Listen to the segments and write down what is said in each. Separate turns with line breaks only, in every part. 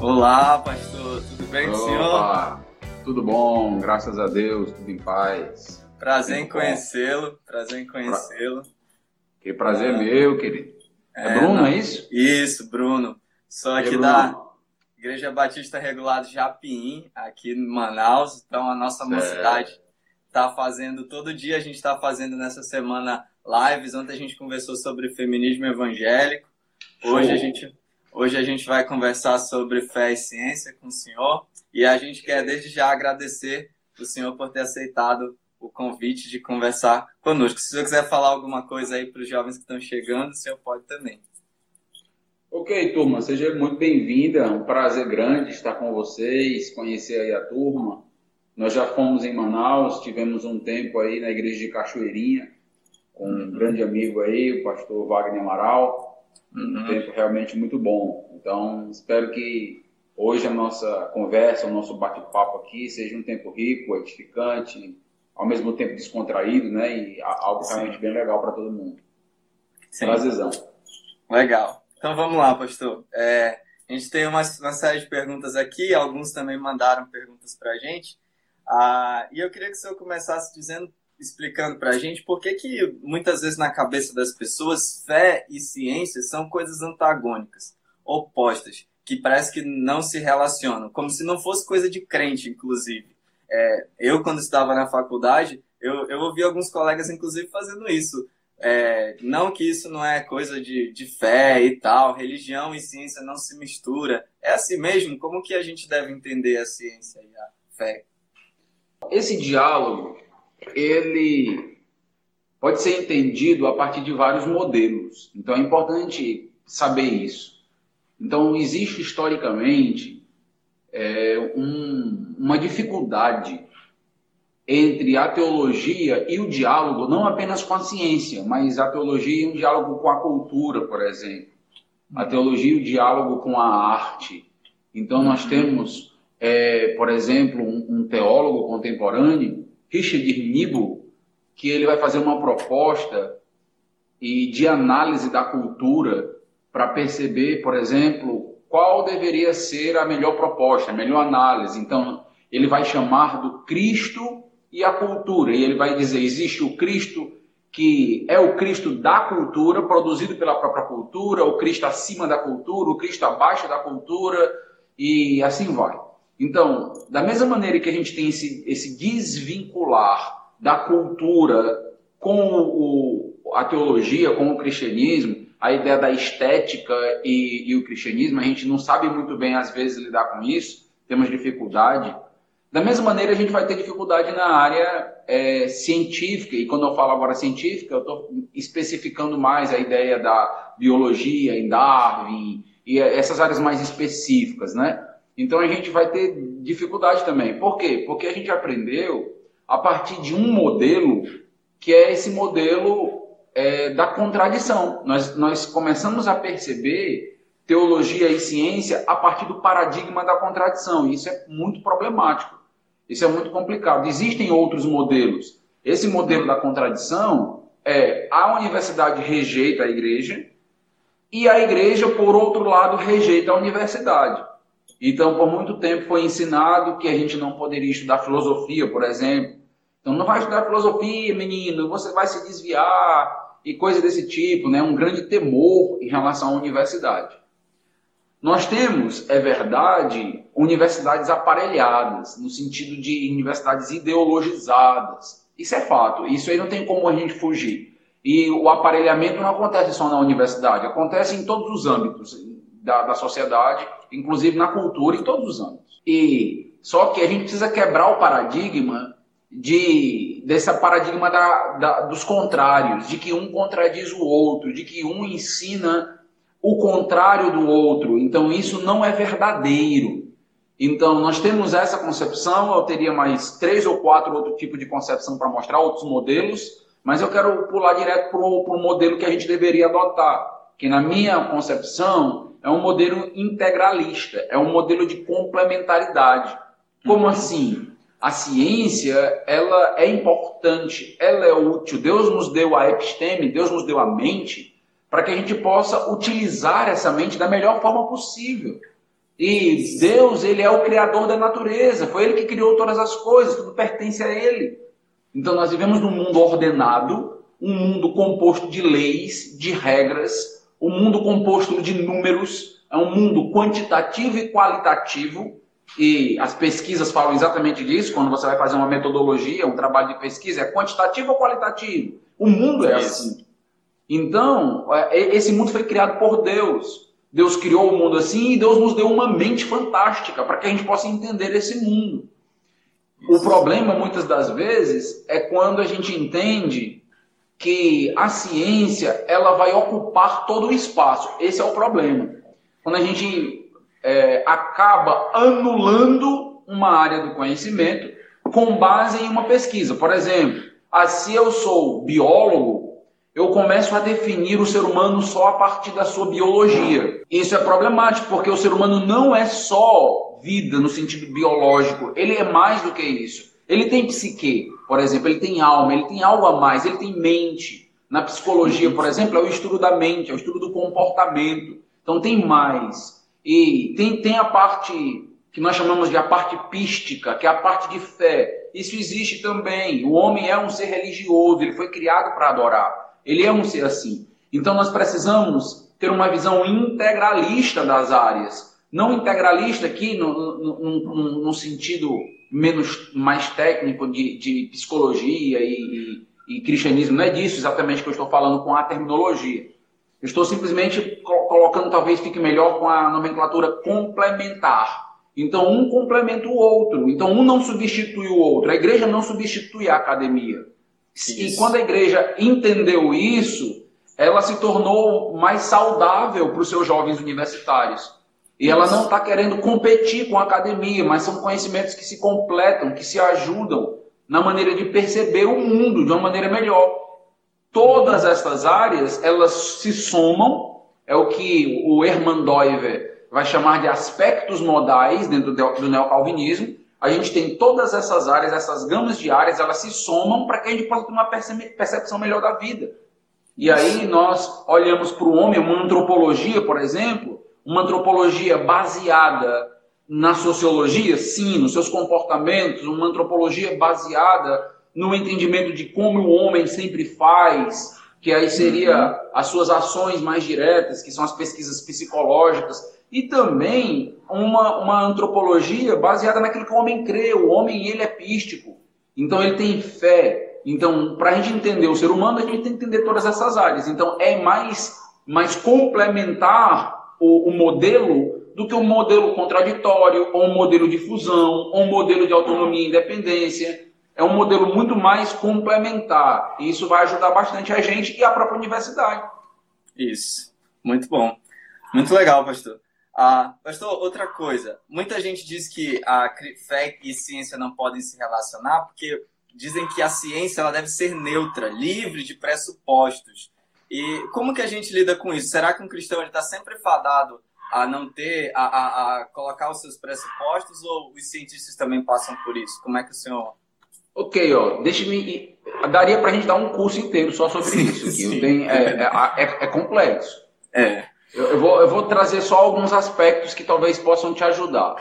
Olá, pastor, tudo bem com o senhor?
Tudo bom, graças a Deus, tudo em paz.
Prazer em conhecê-lo, prazer em conhecê-lo.
Que prazer é meu, querido. É, é Bruno, não. é isso?
Isso, Bruno. Sou aqui Bruno. da Igreja Batista Regulado Japim, aqui em Manaus. Então, a nossa certo. mocidade está fazendo, todo dia a gente está fazendo nessa semana lives. Ontem a gente conversou sobre feminismo evangélico. Hoje a gente Hoje a gente vai conversar sobre fé e ciência com o senhor e a gente quer desde já agradecer o senhor por ter aceitado o convite de conversar conosco. Se o senhor quiser falar alguma coisa aí para os jovens que estão chegando, o senhor pode também.
Ok, turma, seja muito bem-vinda. É um prazer grande estar com vocês, conhecer aí a turma. Nós já fomos em Manaus, tivemos um tempo aí na igreja de Cachoeirinha, com um grande amigo aí, o pastor Wagner Amaral um uhum. tempo realmente muito bom. Então, espero que hoje a nossa conversa, o nosso bate-papo aqui seja um tempo rico, edificante, ao mesmo tempo descontraído, né? E algo Sim. realmente bem legal para todo mundo. Sim. Prazerzão.
Legal. Então vamos lá, pastor. É, a gente tem uma, uma, série de perguntas aqui, alguns também mandaram perguntas para a gente. Ah, e eu queria que o senhor começasse dizendo explicando para a gente por que, que muitas vezes na cabeça das pessoas fé e ciência são coisas antagônicas, opostas, que parece que não se relacionam, como se não fosse coisa de crente, inclusive. É, eu, quando estava na faculdade, eu, eu ouvi alguns colegas, inclusive, fazendo isso. É, não que isso não é coisa de, de fé e tal, religião e ciência não se mistura. É assim mesmo? Como que a gente deve entender a ciência e a fé?
Esse diálogo ele pode ser entendido a partir de vários modelos. Então é importante saber isso. Então existe historicamente é, um, uma dificuldade entre a teologia e o diálogo, não apenas com a ciência, mas a teologia e o diálogo com a cultura, por exemplo. A teologia e o diálogo com a arte. Então nós temos, é, por exemplo, um, um teólogo contemporâneo Richard Nibble, que ele vai fazer uma proposta e de análise da cultura para perceber, por exemplo, qual deveria ser a melhor proposta, a melhor análise. Então, ele vai chamar do Cristo e a cultura. E ele vai dizer: existe o Cristo que é o Cristo da cultura, produzido pela própria cultura, o Cristo acima da cultura, o Cristo abaixo da cultura, e assim vai. Então, da mesma maneira que a gente tem esse, esse desvincular da cultura com o, a teologia, com o cristianismo, a ideia da estética e, e, o cristianismo, a gente não sabe muito bem, às vezes, lidar com isso, temos dificuldade. Da mesma maneira, a gente vai ter dificuldade na área é, científica, e quando eu falo agora científica, eu estou especificando mais a ideia da biologia em Darwin, e essas áreas mais específicas, né? Então a gente vai ter dificuldade também. Por quê? Porque a gente aprendeu a partir de um modelo que é esse modelo é, da contradição. Nós, nós começamos a perceber teologia e ciência a partir do paradigma da contradição. Isso é muito problemático. Isso é muito complicado. Existem outros modelos. Esse modelo da contradição é a universidade rejeita a igreja e a igreja, por outro lado, rejeita a universidade. Então, por muito tempo foi ensinado que a gente não poderia estudar filosofia, por exemplo. Então, não vai estudar filosofia, menino, você vai se desviar e coisa desse tipo, né? Um grande temor em relação à universidade. Nós temos, é verdade, universidades aparelhadas, no sentido de universidades ideologizadas. Isso é fato, isso aí não tem como a gente fugir. E o aparelhamento não acontece só na universidade, acontece em todos os âmbitos da, da sociedade inclusive na cultura, em todos os âmbitos. E só que a gente precisa quebrar o paradigma de desse paradigma da, da, dos contrários, de que um contradiz o outro, de que um ensina o contrário do outro. Então isso não é verdadeiro. Então nós temos essa concepção. Eu teria mais três ou quatro outros tipos de concepção para mostrar outros modelos, mas eu quero pular direto para o modelo que a gente deveria adotar, que na minha concepção é um modelo integralista, é um modelo de complementaridade. Como uhum. assim? A ciência, ela é importante, ela é útil. Deus nos deu a episteme, Deus nos deu a mente, para que a gente possa utilizar essa mente da melhor forma possível. E Deus, ele é o criador da natureza, foi ele que criou todas as coisas, tudo pertence a ele. Então nós vivemos num mundo ordenado, um mundo composto de leis, de regras, um mundo composto de números, é um mundo quantitativo e qualitativo, e as pesquisas falam exatamente disso, quando você vai fazer uma metodologia, um trabalho de pesquisa, é quantitativo ou qualitativo? O mundo é assim. Então, é, esse mundo foi criado por Deus. Deus criou o mundo assim e Deus nos deu uma mente fantástica para que a gente possa entender esse mundo. O problema, muitas das vezes, é quando a gente entende que a ciência ela vai ocupar todo o espaço. Esse é o problema. Quando a gente é, acaba anulando uma área do conhecimento com base em uma pesquisa. Por exemplo, ah, se eu sou biólogo, eu começo a definir o ser humano só a partir da sua biologia. Isso é problemático, porque o ser humano não é só vida no sentido biológico, ele é mais do que isso. Ele tem psique, por exemplo, ele tem alma, ele tem algo a mais, ele tem mente. Na psicologia, por exemplo, é o estudo da mente, é o estudo do comportamento. Então tem mais. E tem, tem a parte que nós chamamos de a parte pística, que é a parte de fé. Isso existe também. O homem é um ser religioso, ele foi criado para adorar. Ele é um ser assim. Então nós precisamos ter uma visão integralista das áreas. Não integralista aqui no sentido menos mais técnico de, de psicologia e, e, e, cristianismo. Não é disso exatamente que eu estou falando com a terminologia. Eu estou simplesmente colocando, talvez fique melhor com a nomenclatura complementar. Então, um complementa o outro. Então, um não substitui o outro. A igreja não substitui a academia. Isso. E quando a igreja entendeu isso, ela se tornou mais saudável para os seus jovens universitários. E ela não está querendo competir com a academia, mas são conhecimentos que se completam, que se ajudam na maneira de perceber o mundo de uma maneira melhor. Todas essas áreas, elas se somam, é o que o Hermann Doiver vai chamar de aspectos modais dentro do neocalvinismo. A gente tem todas essas áreas, essas gamas de áreas, elas se somam para que a gente possa ter uma percepção melhor da vida. E aí nós olhamos para o homem, uma antropologia, por exemplo, uma antropologia baseada na sociologia, sim, nos seus comportamentos, uma antropologia baseada no entendimento de como o homem sempre faz, que aí seria as suas ações mais diretas, que são as pesquisas psicológicas, e também uma, uma antropologia baseada naquilo que o homem crê. O homem, ele é pístico, então ele tem fé. Então, para a gente entender o ser humano, a gente tem que entender todas essas áreas. Então, é mais, mais complementar o, o modelo do que um modelo contraditório, ou um modelo de fusão, ou um modelo de autonomia e independência. É um modelo muito mais complementar. E isso vai ajudar bastante a gente e a própria universidade.
Isso. Muito bom. Muito legal, pastor. Ah, pastor, outra coisa. Muita gente diz que a fé e ciência não podem se relacionar porque dizem que a ciência ela deve ser neutra, livre de pressupostos. E como que a gente lida com isso? Será que um cristão está sempre fadado a não ter, a, a, a, colocar os seus pressupostos ou os cientistas também passam por isso? Como é que o senhor...
Ok, ó, deixe-me... Daria para a gente dar um curso inteiro só sobre sim, isso. Sim. Tenho, é, é, é, é, complexo.
É.
Eu, vou, eu vou trazer só alguns aspectos que talvez possam te ajudar.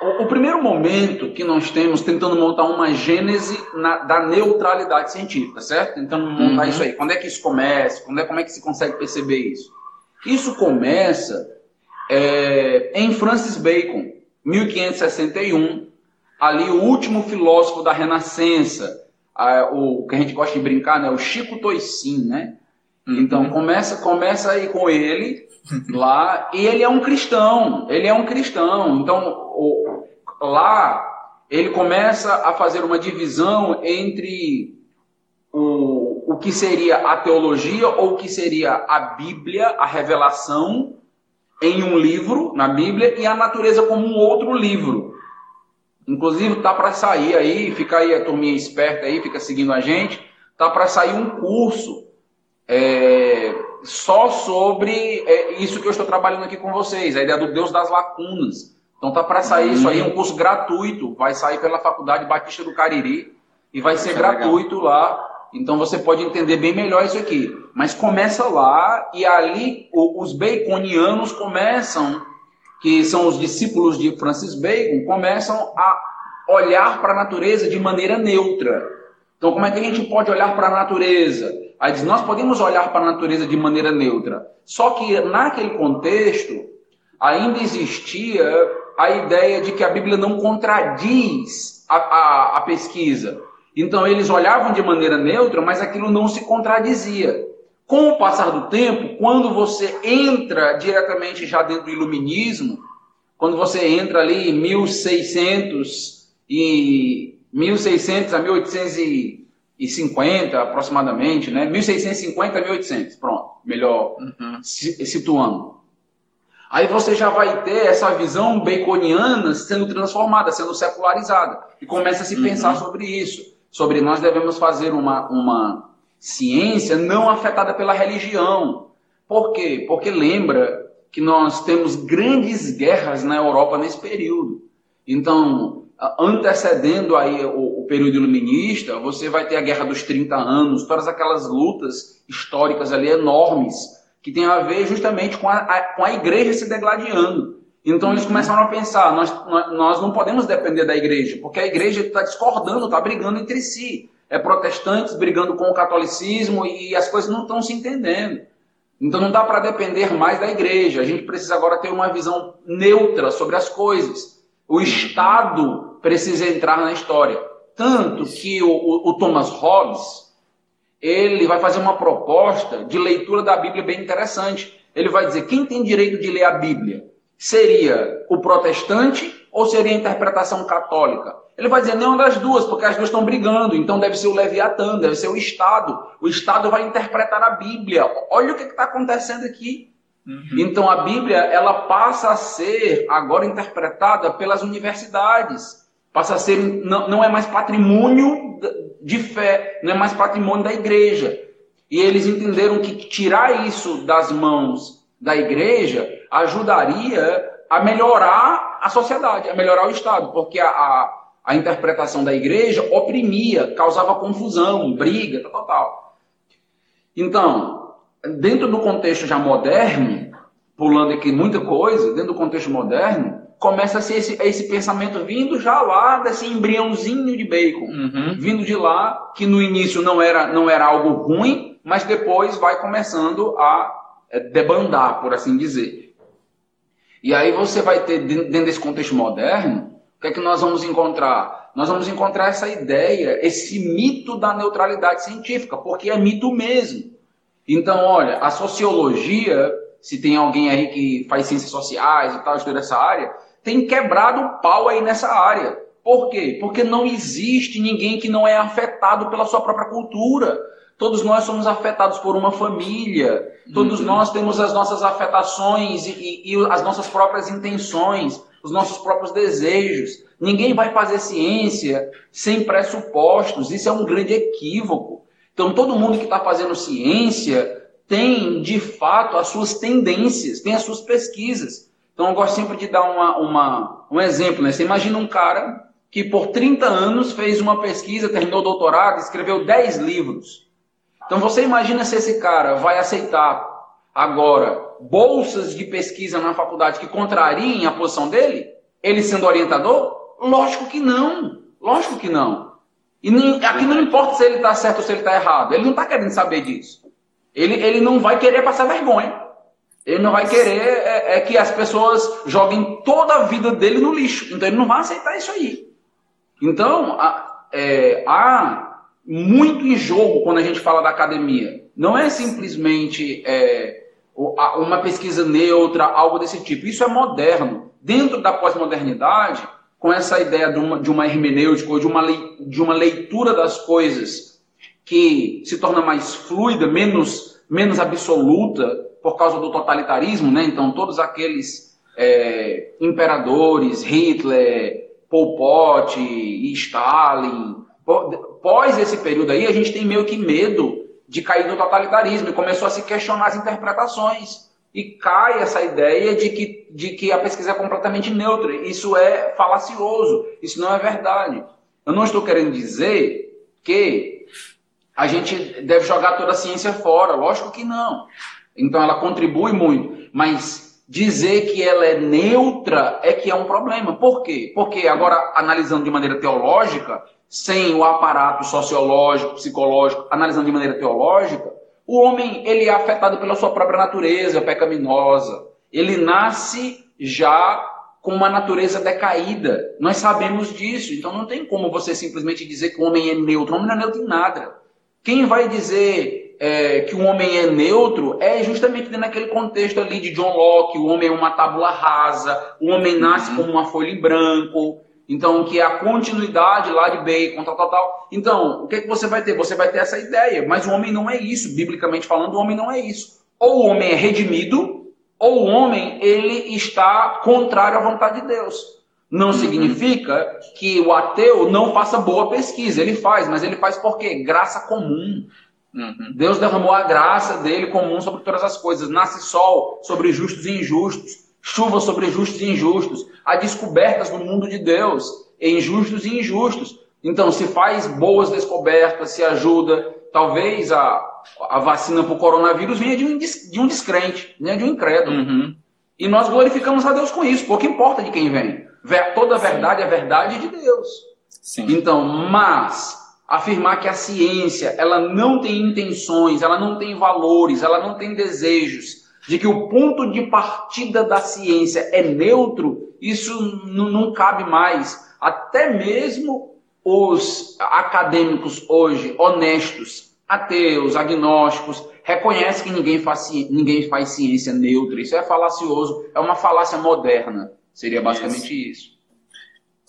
O, primeiro momento que nós temos tentando montar uma gênese na, da neutralidade científica, certo? Tentando montar uhum. isso aí. Quando é que isso começa? Quando é, como é que se consegue perceber isso? Isso começa é, em Francis Bacon, 1561, ali o último filósofo da Renascença, a, o que a gente gosta de brincar, né? O Chico Toisin, né? Uhum. Então começa, começa aí com ele lá e ele é um cristão, ele é um cristão. Então o, lá ele começa a fazer uma divisão entre o, o que seria a teologia ou o que seria a Bíblia, a revelação em um livro, na Bíblia, e a natureza como um outro livro. Inclusive, tá para sair aí, fica aí a turminha esperta aí, fica seguindo a gente, tá para sair um curso é, só sobre é, isso que eu estou trabalhando aqui com vocês, a ideia do Deus das lacunas. Então tá para sair isso aí, é um curso gratuito, vai sair pela Faculdade Batista do Cariri e vai ser gratuito legal. lá. Então você pode entender bem melhor isso aqui. Mas começa lá e ali os baconianos começam que são os discípulos de Francis Bacon, começam a olhar para a natureza de maneira neutra. Então, como é que a gente pode olhar para a natureza? Aí diz, nós podemos olhar para a natureza de maneira neutra. Só que naquele contexto, ainda existia a ideia de que a Bíblia não contradiz a, a, a pesquisa. Então, eles olhavam de maneira neutra, mas aquilo não se contradizia. Com o passar do tempo, quando você entra diretamente já dentro do iluminismo, quando você entra ali em 1600 e 1600 a 1850 aproximadamente, né? 1650 a 1800, pronto, melhor uhum. situando. Aí você já vai ter essa visão baconiana sendo transformada, sendo secularizada. E começa a se uhum. pensar sobre isso. Sobre nós devemos fazer uma, uma ciência não afetada pela religião. Por quê? Porque lembra que nós temos grandes guerras na Europa nesse período. Então, antecedendo aí o, o, período iluminista, você vai ter a Guerra dos 30 Anos, todas aquelas lutas históricas ali enormes, que tem a ver justamente com a, a com a igreja se degladiando. Então eles começaram a pensar, nós, nós não podemos depender da igreja, porque a igreja está discordando, está brigando entre si é, protestantes brigando com o catolicismo e as coisas não estão se entendendo. Então não dá para depender mais da igreja. A gente precisa agora ter uma visão neutra sobre as coisas. O Estado precisa entrar na história. Tanto que o, o, o Thomas Hobbes ele vai fazer uma proposta de leitura da Bíblia bem interessante. Ele vai dizer: quem tem direito de ler a Bíblia? Seria o protestante ou seria a interpretação católica? Ele vai dizer nenhuma das duas, porque as duas estão brigando. Então deve ser o Leviatã, deve ser o Estado. O Estado vai interpretar a Bíblia. Olha o que está acontecendo aqui. Uhum. Então a Bíblia ela passa a ser agora interpretada pelas universidades. Passa a ser não, não é mais patrimônio de fé, não é mais patrimônio da igreja. E eles entenderam que tirar isso das mãos da igreja ajudaria a melhorar a sociedade, a melhorar o Estado, porque a, a a interpretação da igreja oprimia, causava confusão, briga, tal, tal, tal. Então, dentro do contexto já moderno, pulando aqui muita coisa, dentro do contexto moderno, começa a ser esse, esse pensamento vindo já lá desse embriãozinho de bacon, uhum. vindo de lá, que no início não era, não era algo ruim, mas depois vai começando a é, debandar, por assim dizer. E aí você vai ter, dentro desse contexto moderno, o que é que nós vamos encontrar? Nós vamos encontrar essa ideia, esse mito da neutralidade científica, porque é mito mesmo. Então, olha, a sociologia, se tem alguém aí que faz ciências sociais e tal, estuda essa área, tem quebrado o pau aí nessa área. Por quê? Porque não existe ninguém que não é afetado pela sua própria cultura. Todos nós somos afetados por uma família, todos uhum. nós temos as nossas afetações e, e, e as nossas próprias intenções os nossos próprios desejos. Ninguém vai fazer ciência sem pressupostos. Isso é um grande equívoco. Então, todo mundo que está fazendo ciência tem, de fato, as suas tendências, tem as suas pesquisas. Então, eu gosto sempre de dar uma, uma, um exemplo. Né? Você imagina um cara que por 30 anos fez uma pesquisa, terminou o doutorado, escreveu 10 livros. Então, você imagina se esse cara vai aceitar agora bolsas de pesquisa na faculdade que contrariem a posição dele? Ele sendo orientador? Lógico que não. Lógico que não. E nem, aqui não importa se ele está certo ou se ele está errado. Ele não está querendo saber disso. Ele, ele não vai querer passar vergonha. Ele não vai querer é, é, que as pessoas joguem toda a vida dele no lixo. Então ele não vai aceitar isso aí. Então, há, é, há muito em jogo quando a gente fala da academia. Não é simplesmente é, uma pesquisa neutra, algo desse tipo. Isso é moderno. Dentro da pós-modernidade, com essa ideia de uma, de uma hermenêutica ou de uma, de uma leitura das coisas que se torna mais fluida, menos, menos absoluta, por causa do totalitarismo, né? Então, todos aqueles é, imperadores, Hitler, Pol Pot e Stalin, pós esse período aí, a gente tem meio que medo de cair no totalitarismo e começou a se questionar as interpretações. E cai essa ideia de que, de que a pesquisa é completamente neutra. Isso é falacioso, isso não é verdade. Eu não estou querendo dizer que a gente deve jogar toda a ciência fora, lógico que não. Então ela contribui muito, mas dizer que ela é neutra é que é um problema. Por quê? Porque agora, analisando de maneira teológica, sem o aparato sociológico, psicológico, analisando de maneira teológica, o homem ele é afetado pela sua própria natureza pecaminosa. Ele nasce já com uma natureza decaída. Nós sabemos disso. Então não tem como você simplesmente dizer que o homem é neutro. O homem não é neutro em nada. Quem vai dizer é, que o homem é neutro é justamente dentro daquele contexto ali de John Locke, o homem é uma tábula rasa, o homem nasce uhum. como uma folha em branco, então que é a continuidade lá de Bacon, tal, tal, tal. Então, o que, é que você vai ter? Você vai ter essa ideia, mas o homem não é isso, biblicamente falando, o homem não é isso. Ou o homem é redimido, ou o homem ele está contrário à vontade de Deus. Não uhum. significa que o ateu não faça boa pesquisa, ele faz, mas ele faz por quê? Graça comum. Uhum. Deus derramou a graça dele comum sobre todas as coisas. Nasce sol sobre justos e injustos, chuva sobre justos e injustos. Há descobertas no mundo de Deus em justos e injustos. Então, se faz boas descobertas, se ajuda, talvez a, a vacina para o coronavírus venha de um, de um descrente, venha de um incrédulo. Uhum. E nós glorificamos a Deus com isso, pouco importa de quem vem. Toda a verdade é verdade de Deus. Sim. Então, mas afirmar que a ciência ela não tem intenções, ela não tem valores, ela não tem desejos, de que o ponto de partida da ciência é neutro, isso não cabe mais. Até mesmo os acadêmicos hoje, honestos, ateus, agnósticos, reconhecem que ninguém faz, ninguém faz ciência neutra. Isso é falacioso, é uma falácia moderna. Seria basicamente isso. isso.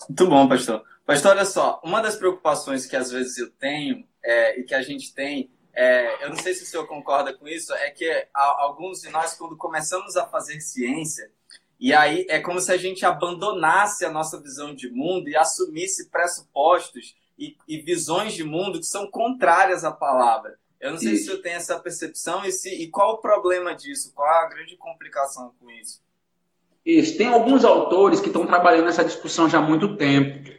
Muito bom, pastor. Pastor, olha só, uma das preocupações que às vezes eu tenho é, e que a gente tem, é, eu não sei se o senhor concorda com isso, é que alguns de nós, quando começamos a fazer ciência, e aí é como se a gente abandonasse a nossa visão de mundo e assumisse pressupostos e, e visões de mundo que são contrárias à palavra. Eu não sei se o senhor tem essa percepção e, se, e qual o problema disso, qual a grande complicação com isso.
Isso. Tem alguns autores que estão trabalhando nessa discussão já há muito tempo.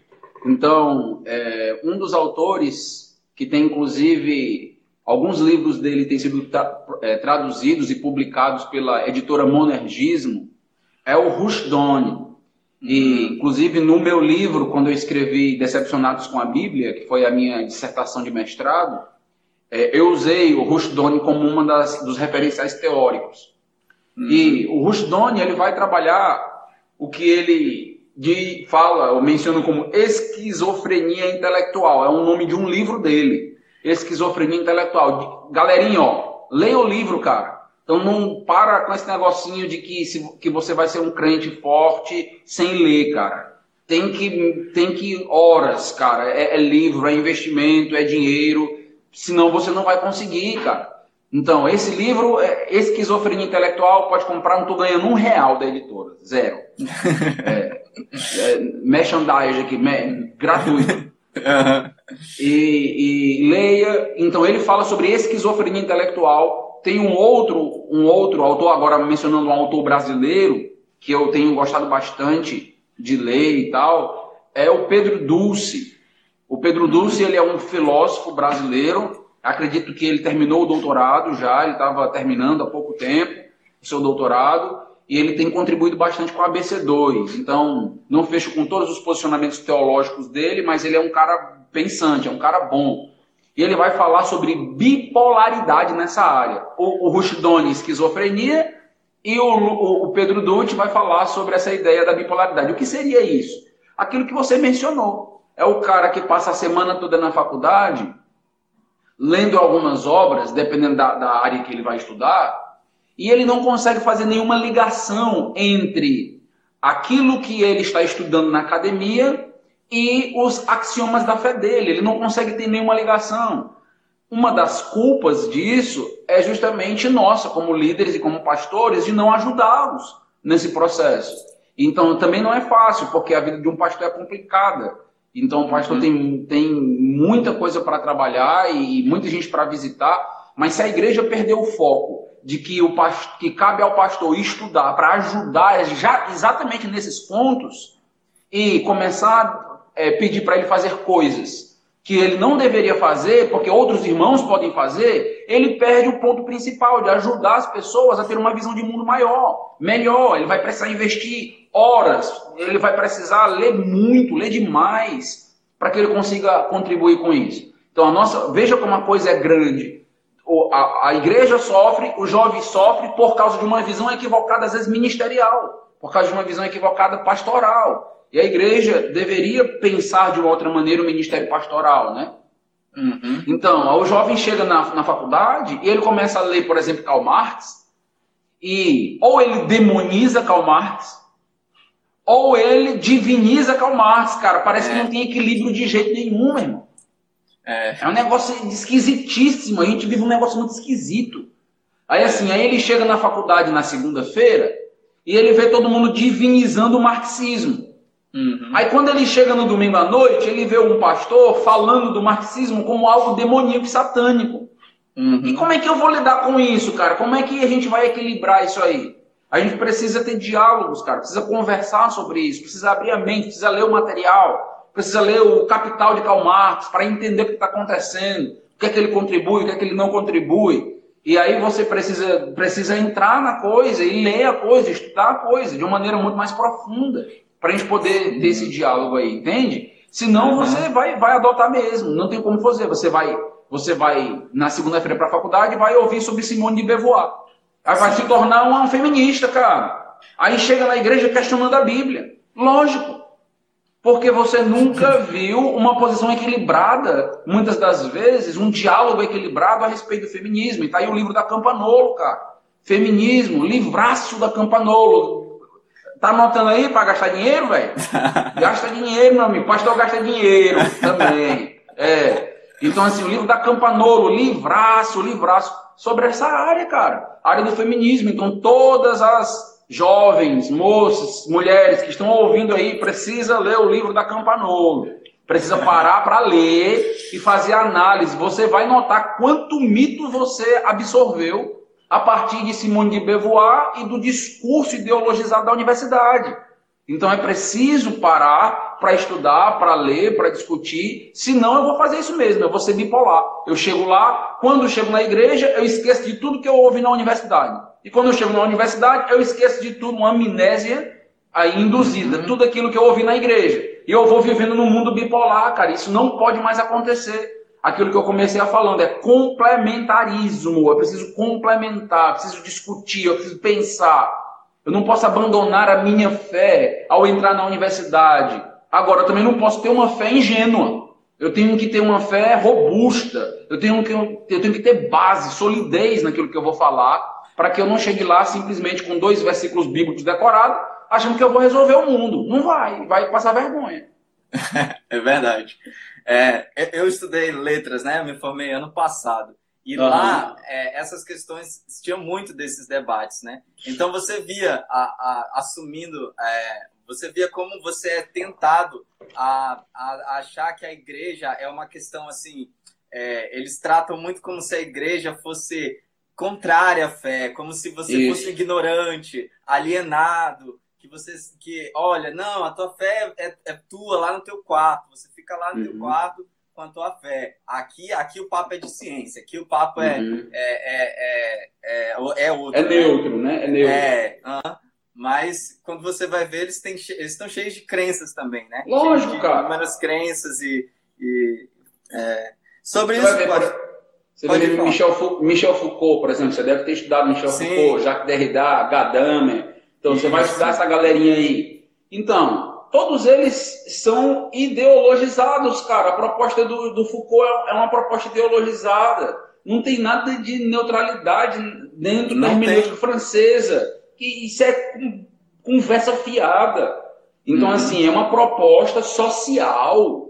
Então, é, um dos autores, que tem inclusive alguns livros dele têm sido tra é, traduzidos e publicados pela editora Monergismo, é o Rushdoni. E, uhum. inclusive, no meu livro, quando eu escrevi Decepcionados com a Bíblia, que foi a minha dissertação de mestrado, é, eu usei o Rushdoni como uma das, dos referenciais teóricos. Uhum. E o Rushdoni, ele vai trabalhar o que ele de fala, eu menciono como esquizofrenia intelectual. É o nome de um livro dele. Esquizofrenia intelectual. Galerinha, ó, leia o livro, cara. Então não para com esse negocinho de que, se, que você vai ser um crente forte sem ler, cara. Tem que, tem que horas, cara. É, é livro, é investimento, é dinheiro. Senão você não vai conseguir, cara. Então, esse livro, é, Esquizofrenia Intelectual, pode comprar, não estou ganhando um real da editora. Zero. É, é, merchandise aqui, gratuito. Uhum. E, e, leia. Então ele fala sobre esquizofrenia intelectual. Tem um outro, um outro autor, agora mencionando um autor brasileiro, que eu tenho gostado bastante de ler e tal, é o Pedro Dulce. O Pedro Dulce ele é um filósofo brasileiro. Acredito que ele terminou o doutorado já, ele estava terminando há pouco tempo o seu doutorado e ele tem contribuído bastante com a ABC2. Então, não fecho com todos os posicionamentos teológicos dele, mas ele é um cara pensante, é um cara bom. E ele vai falar sobre bipolaridade nessa área. O, o Rushdoni, esquizofrenia, e o, o, o Pedro Dutti vai falar sobre essa ideia da bipolaridade. O que seria isso? Aquilo que você mencionou. É o cara que passa a semana toda na faculdade, lendo algumas obras, dependendo da, da área que ele vai estudar, e ele não consegue fazer nenhuma ligação entre aquilo que ele está estudando na academia e os axiomas da fé dele. Ele não consegue ter nenhuma ligação. Uma das culpas disso é justamente nossa, como líderes e como pastores, de não ajudá-los nesse processo. Então também não é fácil, porque a vida de um pastor é complicada. Então o pastor uhum. tem, tem muita coisa para trabalhar e muita gente para visitar, mas se a igreja perder o foco de que, o pastor, que cabe ao pastor estudar para ajudar já exatamente nesses pontos e começar a é, pedir para ele fazer coisas que ele não deveria fazer, porque outros irmãos podem fazer, ele perde o ponto principal de ajudar as pessoas a ter uma visão de mundo maior, melhor. Ele vai precisar investir horas, ele vai precisar ler muito, ler demais, para que ele consiga contribuir com isso. Então, a nossa, veja como a coisa é grande. A, a igreja sofre, o jovem sofre por causa de uma visão equivocada, às vezes ministerial, por causa de uma visão equivocada pastoral. E a igreja deveria pensar de uma outra maneira o ministério pastoral, né? Uhum. Então, o jovem chega na, na faculdade e ele começa a ler, por exemplo, Karl Marx, e ou ele demoniza Karl Marx, ou ele diviniza Karl Marx, cara. Parece é. que não tem equilíbrio de jeito nenhum, irmão. É. é um negócio esquisitíssimo. A gente vive um negócio muito esquisito. Aí assim, aí ele chega na faculdade na segunda-feira e ele vê todo mundo divinizando o marxismo. Uhum. Aí quando ele chega no domingo à noite, ele vê um pastor falando do marxismo como algo demoníaco e satânico. Uhum. E como é que eu vou lidar com isso, cara? Como é que a gente vai equilibrar isso aí? A gente precisa ter diálogos, cara. Precisa conversar sobre isso. Precisa abrir a mente. Precisa ler o material. Precisa ler o Capital de Karl Marx para entender o que está acontecendo. O que é que ele contribui, o que é que ele não contribui. E aí você precisa, precisa entrar na coisa e ler a coisa, estudar a coisa de uma maneira muito mais profunda para a gente poder ter esse diálogo aí, entende? Senão você vai, vai adotar mesmo, não tem como fazer. Você vai, você vai na segunda-feira para a faculdade e vai ouvir sobre Simone de Beauvoir. Aí vai se tornar uma feminista, cara. Aí chega na igreja questionando a Bíblia. Lógico. Porque você nunca viu uma posição equilibrada, muitas das vezes, um diálogo equilibrado a respeito do feminismo. E tá aí o livro da Campanolo, cara. Feminismo, livraço da Campanolo. Tá anotando aí para gastar dinheiro, velho? gasta dinheiro, meu amigo. Pastor gasta dinheiro também. É. Então, assim, o livro da Campanolo, livraço, livraço, sobre essa área, cara. área do feminismo. Então, todas as jovens, moças, mulheres que estão ouvindo aí, precisa ler o livro da Campanolo. Precisa parar para ler e fazer análise. Você vai notar quanto mito você absorveu a partir de Simone de Beauvoir e do discurso ideologizado da universidade. Então é preciso parar para estudar, para ler, para discutir, senão eu vou fazer isso mesmo, eu vou ser bipolar. Eu chego lá, quando eu chego na igreja, eu esqueço de tudo que eu ouvi na universidade. E quando eu chego na universidade, eu esqueço de tudo, uma amnésia aí induzida, uhum. tudo aquilo que eu ouvi na igreja. E eu vou vivendo num mundo bipolar, cara, isso não pode mais acontecer aquilo que eu comecei a falando, é complementarismo. Eu preciso complementar, preciso discutir, eu preciso pensar. Eu não posso abandonar a minha fé ao entrar na universidade. Agora, eu também não posso ter uma fé ingênua. Eu tenho que ter uma fé robusta. Eu tenho que, eu tenho que ter base, solidez naquilo que eu vou falar, para que eu não chegue lá simplesmente com dois versículos bíblicos decorados, achando que eu vou resolver o mundo. Não vai, vai passar vergonha.
é verdade. É, eu estudei letras, né? Eu me formei ano passado. E uhum. lá, é, essas questões tinham muito desses debates, né? Então você via a, a, assumindo, é, você via como você é tentado a, a, achar que a igreja é uma questão assim. É, eles tratam muito como se a igreja fosse contrária à fé, como se você Isso. fosse ignorante, alienado, que você que olha, não, a tua fé é, é tua lá no teu quarto, você fica lá no uhum. teu quarto com a tua fé. Aqui, aqui o papo é de ciência, aqui o papo é, uhum. é, é, é, é, outro.
É neutro, né? É neutro.
É, uh, mas quando você vai ver, eles, têm, eles estão cheios de crenças também, né?
Lógico,
de
cara.
Inúmeras crenças e. e é, sobre você isso.
Pode, você pode ver Michel, Foucault, Michel Foucault, por exemplo, você deve ter estudado Michel Sim. Foucault, Jacques Derrida, Gadamer. Então, você vai estudar essa galerinha aí. Então, todos eles são ideologizados, cara. A proposta do, do Foucault é, é uma proposta ideologizada. Não tem nada de neutralidade dentro da hermenêutica francesa. Isso é conversa fiada. Então, uhum. assim, é uma proposta social.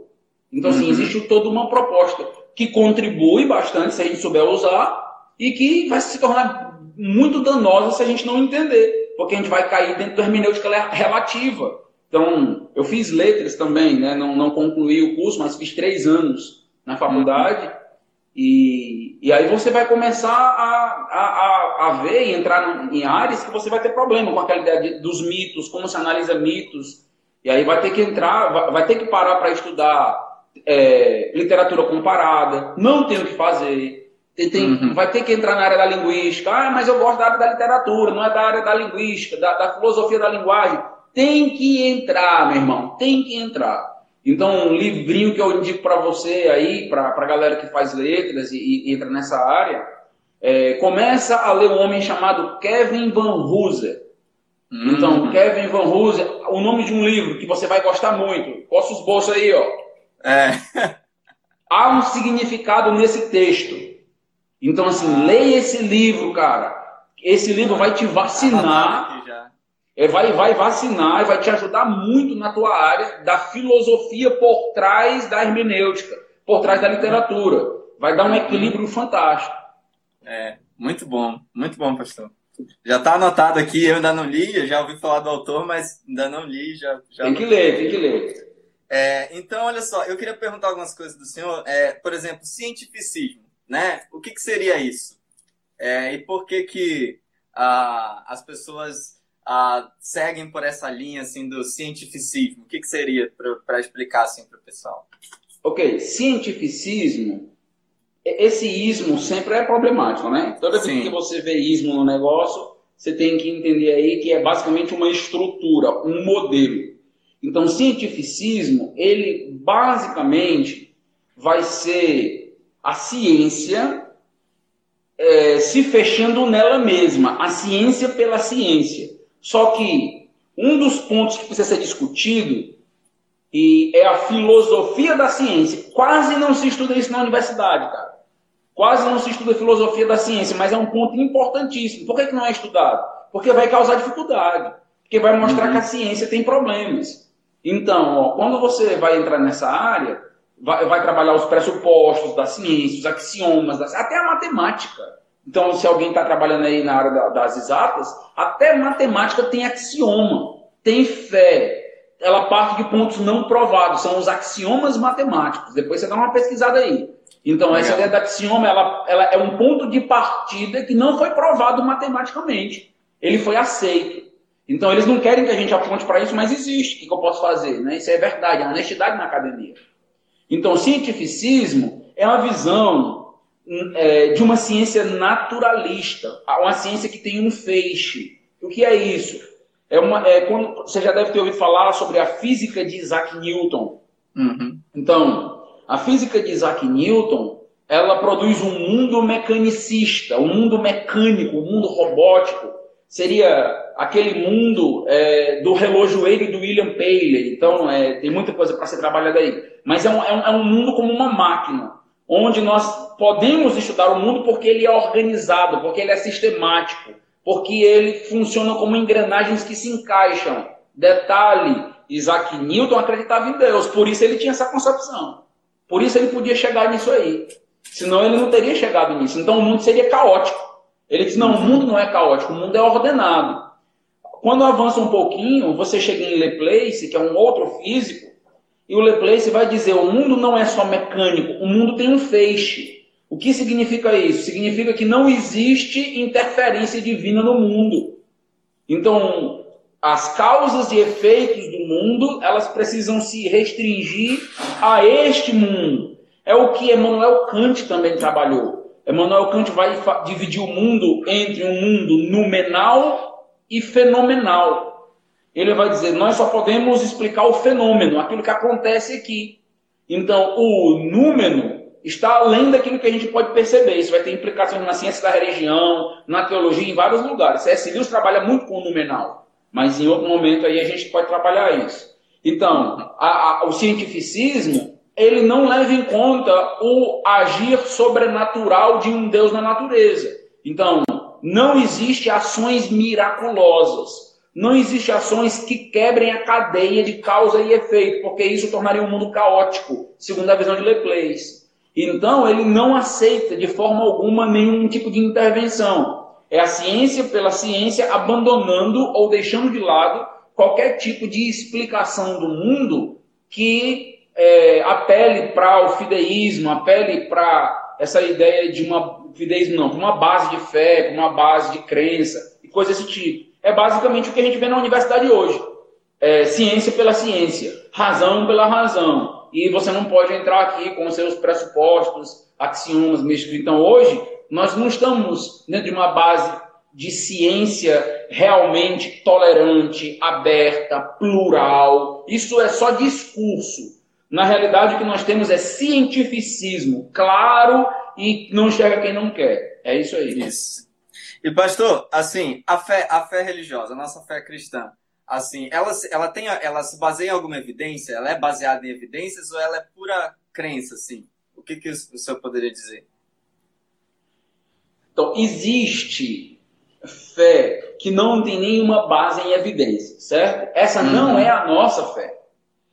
Então, assim, uhum. existe toda uma proposta que contribui bastante se a gente souber usar e que vai se tornar muito danosa se a gente não entender porque a gente vai cair dentro da hermenêutica relativa. Então, eu fiz letras também, né? não, não concluí o curso, mas fiz três anos na faculdade. Uhum. E, e aí você vai começar a, a, a, ver e entrar em áreas que você vai ter problema com aquela ideia de, dos mitos, como se analisa mitos. E aí vai ter que entrar, vai, vai ter que parar para estudar é, literatura comparada, não tem o que fazer. Tem, tem, uhum. Vai ter que entrar na área da linguística. Ah, mas eu gosto da área da literatura, não é da área da linguística, da, da filosofia da linguagem. Tem que entrar, meu irmão, tem que entrar. Então, um livrinho que eu indico para você aí, para a galera que faz letras e, e entra nessa área, é, começa a ler um homem chamado Kevin Van Hooser. Hum. Então, Kevin Van Hooser, o nome de um livro que você vai gostar muito. Posso os bolsos aí, ó. É. Há um significado nesse texto. Então, assim, leia esse livro, cara. Esse livro vai te vacinar é, vai, vai vacinar e vai te ajudar muito na tua área da filosofia por trás da hermenêutica, por trás da literatura. Vai dar um equilíbrio fantástico.
É, muito bom, muito bom, pastor. Já está anotado aqui, eu ainda não li, já ouvi falar do autor, mas ainda não li. Já, já
tem que ler, tem que ler.
É, então, olha só, eu queria perguntar algumas coisas do senhor. É, por exemplo, cientificismo, né? O que, que seria isso? É, e por que que ah, as pessoas uh, seguem por essa linha assim do cientificismo? O que, que seria para explicar assim para o pessoal?
Ok, cientificismo, esse ismo sempre é problemático, né? Toda vez que você vê ismo no negócio, você tem que entender aí que é basicamente uma estrutura, um modelo. Então, cientificismo, ele basicamente vai ser a ciência é, se fechando nela mesma, a ciência pela ciência. Só que um dos pontos que precisa ser discutido e é a filosofia da ciência. Quase não se estuda isso na universidade, cara. Quase não se estuda filosofia da ciência, mas é um ponto importantíssimo. Por que, que não é estudado? Porque vai causar dificuldade. Porque vai mostrar uhum. que a ciência tem problemas. Então, ó, quando você vai entrar nessa área, vai, vai trabalhar os pressupostos da ciência, os axiomas, da, até a matemática. Então, se alguém está trabalhando aí na área das exatas, até matemática tem axioma, tem fé. Ela parte de pontos não provados, são os axiomas matemáticos. Depois você dá uma pesquisada aí. Então, essa ideia da axioma ela, ela é um ponto de partida que não foi provado matematicamente. Ele foi aceito. Então, eles não querem que a gente aponte para isso, mas existe. O que, que eu posso fazer? Né? Isso é verdade, é honestidade na academia. Então, cientificismo é uma visão é, de uma ciência naturalista, uma ciência que tem um feixe. O que é isso? É uma, é, quando, você já deve ter ouvido falar sobre a física de Isaac Newton. Uhum. Então, a física de Isaac Newton, ela produz um mundo mecanicista, um mundo mecânico, um mundo robótico. Seria aquele mundo é, do relojoeiro do William Paley. Então, é, tem muita coisa para ser trabalhada aí. Mas é um, é um, é um mundo como uma máquina onde nós podemos estudar o mundo porque ele é organizado, porque ele é sistemático, porque ele funciona como engrenagens que se encaixam. Detalhe, Isaac Newton acreditava em Deus, por isso ele tinha essa concepção. Por isso ele podia chegar nisso aí. Senão ele não teria chegado nisso. Então o mundo seria caótico. Ele diz: não, o mundo não é caótico, o mundo é ordenado. Quando avança um pouquinho, você chega em Laplace, que é um outro físico, e o Laplace vai dizer: o mundo não é só mecânico, o mundo tem um feixe. O que significa isso? Significa que não existe interferência divina no mundo. Então, as causas e efeitos do mundo, elas precisam se restringir a este mundo. É o que Emmanuel Kant também trabalhou. Emmanuel Kant vai dividir o mundo entre um mundo numenal e fenomenal ele vai dizer: nós só podemos explicar o fenômeno, aquilo que acontece aqui. Então, o número está além daquilo que a gente pode perceber. Isso vai ter implicações na ciência da religião, na teologia, em vários lugares. C.S. Lewis trabalha muito com o numenal, mas em outro momento aí a gente pode trabalhar isso. Então, a, a, o cientificismo ele não leva em conta o agir sobrenatural de um Deus na natureza. Então, não existe ações miraculosas. Não existem ações que quebrem a cadeia de causa e efeito, porque isso tornaria o mundo caótico, segundo a visão de Laplace. Então, ele não aceita de forma alguma nenhum tipo de intervenção. É a ciência pela ciência abandonando ou deixando de lado qualquer tipo de explicação do mundo que é, apele para o fideísmo, apele para essa ideia de uma fideísmo não, uma base de fé, uma base de crença e coisa desse tipo. É basicamente o que a gente vê na universidade hoje. É, ciência pela ciência, razão pela razão. e você não pode entrar aqui com seus pressupostos, axiomas místicos. Então, hoje, nós não estamos dentro de uma base de ciência realmente tolerante, aberta, plural. Isso é só discurso. Na realidade, o que nós temos é cientificismo, claro, e não enxerga quem não quer. É isso aí.
Isso. E pastor, assim, a fé, a fé religiosa, a nossa fé cristã, assim, ela, ela tem, ela se baseia em alguma evidência? Ela é baseada em evidências ou ela é pura crença, assim? O que, que o senhor poderia dizer?
Então, existe fé que não tem nenhuma base em evidência, certo? Essa uhum. não é a nossa fé.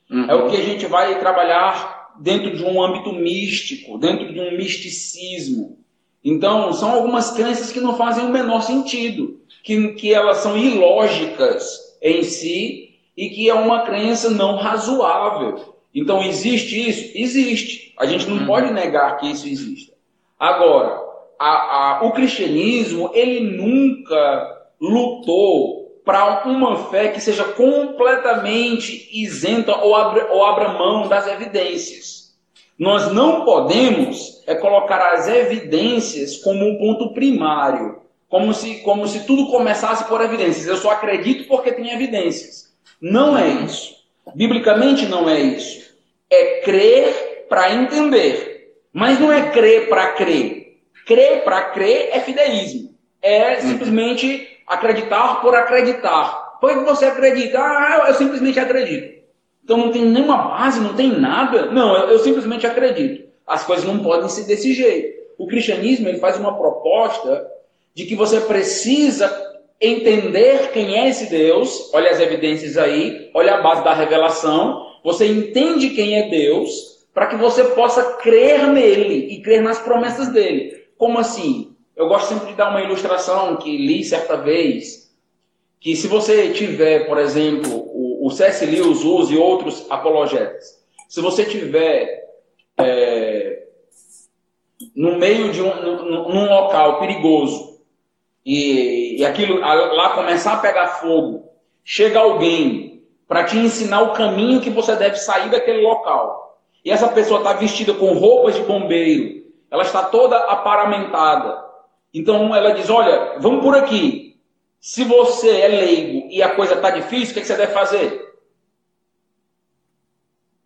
Uhum. É o que a gente vai trabalhar dentro de um âmbito místico, dentro de um misticismo. Então, são algumas crenças que não fazem o menor sentido, que, que elas são ilógicas em si e que é uma crença não razoável. Então, existe isso? Existe. A gente não uhum. pode negar que isso exista. Agora, a, a, o cristianismo, ele nunca lutou para uma fé que seja completamente isenta ou abra, ou abra mão das evidências. Nós não podemos é colocar as evidências como um ponto primário, como se, como se tudo começasse por evidências. Eu só acredito porque tem evidências. Não é isso. Biblicamente não é isso. É crer para entender. Mas não é crer para crer. Crer para crer é fideísmo. É simplesmente acreditar por acreditar. Por que você acredita? Ah, eu simplesmente acredito. Então não tem nenhuma base, não tem nada. Não, eu, eu simplesmente acredito. As coisas não podem ser desse jeito. O cristianismo ele faz uma proposta de que você precisa entender quem é esse Deus. Olha as evidências aí, olha a base da revelação. Você entende quem é Deus para que você possa crer nele e crer nas promessas dele. Como assim? Eu gosto sempre de dar uma ilustração que li certa vez, que se você tiver, por exemplo, o, C.S. Lewis usa e outros apologetas, se você tiver é, no meio de um num, num local perigoso e, e aquilo lá começar a pegar fogo, chega alguém para te ensinar o caminho que você deve sair daquele local. E essa pessoa está vestida com roupas de bombeiro, ela está toda aparamentada. Então ela diz: Olha, vamos por aqui. Se você é leigo e a coisa está difícil, o que, você deve fazer?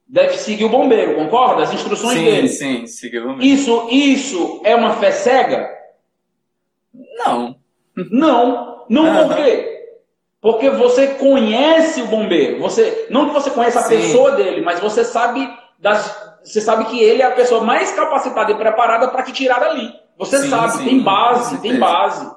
Deve seguir o bombeiro, concorda? As instruções
sim,
dele.
Sim, seguir o bombeiro.
Isso, isso é uma fé cega?
Não.
Não. Não uhum. por quê? Porque você conhece o bombeiro. Você, não que você conheça a sim. pessoa dele, mas você sabe das você sabe que ele é a pessoa mais capacitada e preparada para te tirar dali. Você sim, sabe, sim, tem base, tem base.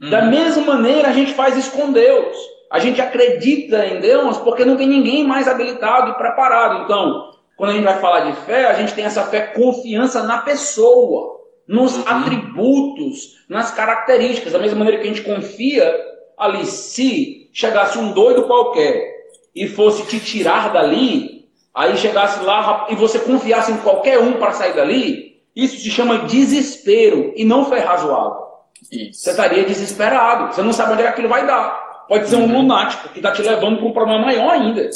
Uhum. Da mesma maneira, a gente faz isso com Deus. A gente acredita em Deus porque não tem ninguém mais habilitado e preparado. Então, quando a gente vai falar de fé, a gente tem essa fé confiança na pessoa, nos uhum. atributos, nas características. Da mesma maneira que a gente confia ali, se chegasse um doido qualquer e fosse te tirar dali, aí chegasse lá e você confiasse em qualquer um para sair dali, isso se chama desespero e não foi razoável. Isso. Você estaria desesperado, você não sabe onde é que aquilo vai dar. Pode ser um uhum. lunático que está te levando para um problema maior ainda.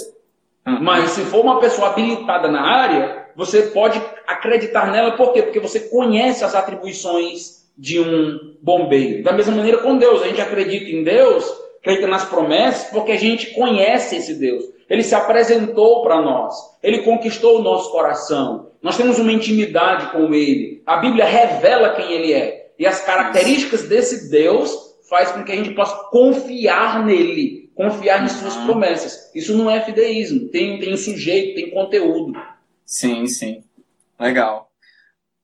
Uhum. Mas se for uma pessoa habilitada na área, você pode acreditar nela, por quê? Porque você conhece as atribuições de um bombeiro. Da mesma maneira com Deus, a gente acredita em Deus, acredita nas promessas, porque a gente conhece esse Deus. Ele se apresentou para nós. Ele conquistou o nosso coração. Nós temos uma intimidade com ele. A Bíblia revela quem ele é. E as características desse Deus faz com que a gente possa confiar nele, confiar em suas uhum. promessas. Isso não é fideísmo. Tem, tem sujeito, tem conteúdo.
Sim, sim. Legal.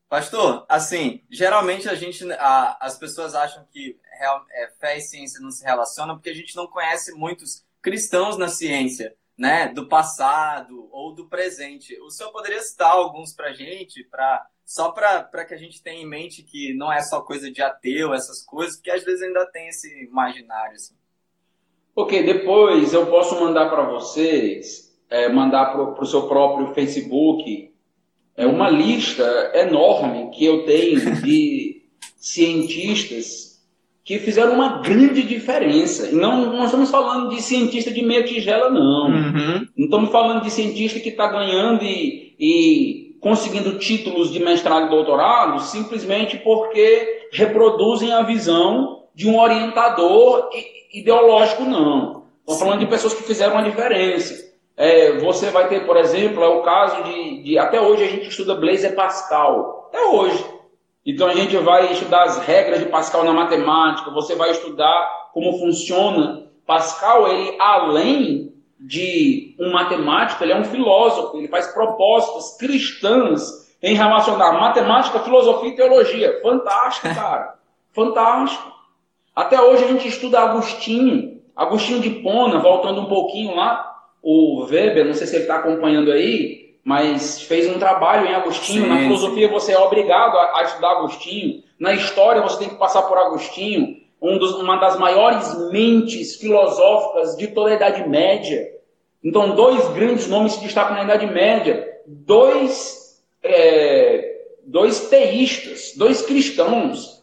Pastor, assim, geralmente a gente, a, as pessoas acham que real, é, fé e ciência não se relacionam porque a gente não conhece muitos cristãos na ciência né, do passado ou do presente. O senhor poderia citar alguns para gente, pra, só para que a gente tenha em mente que não é só coisa de ateu, essas coisas, porque às vezes ainda tem esse imaginário. Assim.
Ok, depois eu posso mandar para vocês, é, mandar para o seu próprio Facebook, é uma lista enorme que eu tenho de cientistas que fizeram uma grande diferença. Não, não estamos falando de cientista de meia tigela, não. Uhum. Não estamos falando de cientista que está ganhando e, e conseguindo títulos de mestrado e doutorado simplesmente porque reproduzem a visão de um orientador ideológico, não. Estou falando de pessoas que fizeram uma diferença. É, você vai ter, por exemplo, é o caso de, de, Até hoje a gente estuda Blaise Pascal. Até hoje. Então a gente vai estudar as regras de Pascal na matemática, você vai estudar como funciona. Pascal, ele, além de um matemático, ele é um filósofo, ele faz propostas cristãs em relacionar matemática, filosofia e teologia. Fantástico, cara. Fantástico. Até hoje a gente estuda Agostinho, Agostinho de Pona, voltando um pouquinho lá, o Weber, não sei se ele está acompanhando aí, mas fez um trabalho em Agostinho. Sim, Na filosofia você é obrigado a, a, estudar Agostinho. Na história você tem que passar por Agostinho, um dos, uma das maiores mentes filosóficas de toda a Idade Média. Então, dois grandes nomes se destacam na Idade Média. Dois, é, dois teístas, dois cristãos.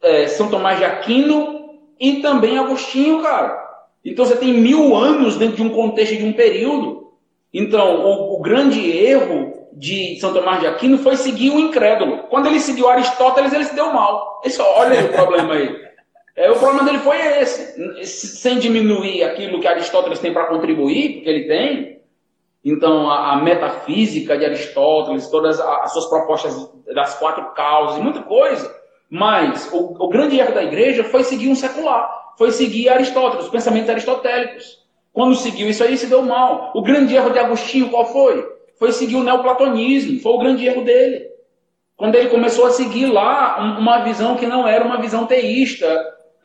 É, São Tomás de Aquino e também Agostinho, cara. Então você tem mil anos dentro de um contexto de um período. Então, o, o grande erro de São Tomás de Aquino foi seguir o incrédulo. Quando ele seguiu Aristóteles, ele se deu mal. Esse, olha aí o problema aí. É, o problema dele foi esse. Sem diminuir aquilo que Aristóteles tem para contribuir, porque ele tem. Então, a, a, metafísica de Aristóteles, todas as suas propostas das quatro causas, muita coisa. Mas o, o grande erro da igreja foi seguir um secular foi seguir Aristóteles, os pensamentos aristotélicos. Quando seguiu isso aí, se deu mal. O grande erro de Agostinho qual foi? Foi seguir o neoplatonismo. Foi o grande erro dele. Quando ele começou a seguir lá uma visão que não era uma visão teísta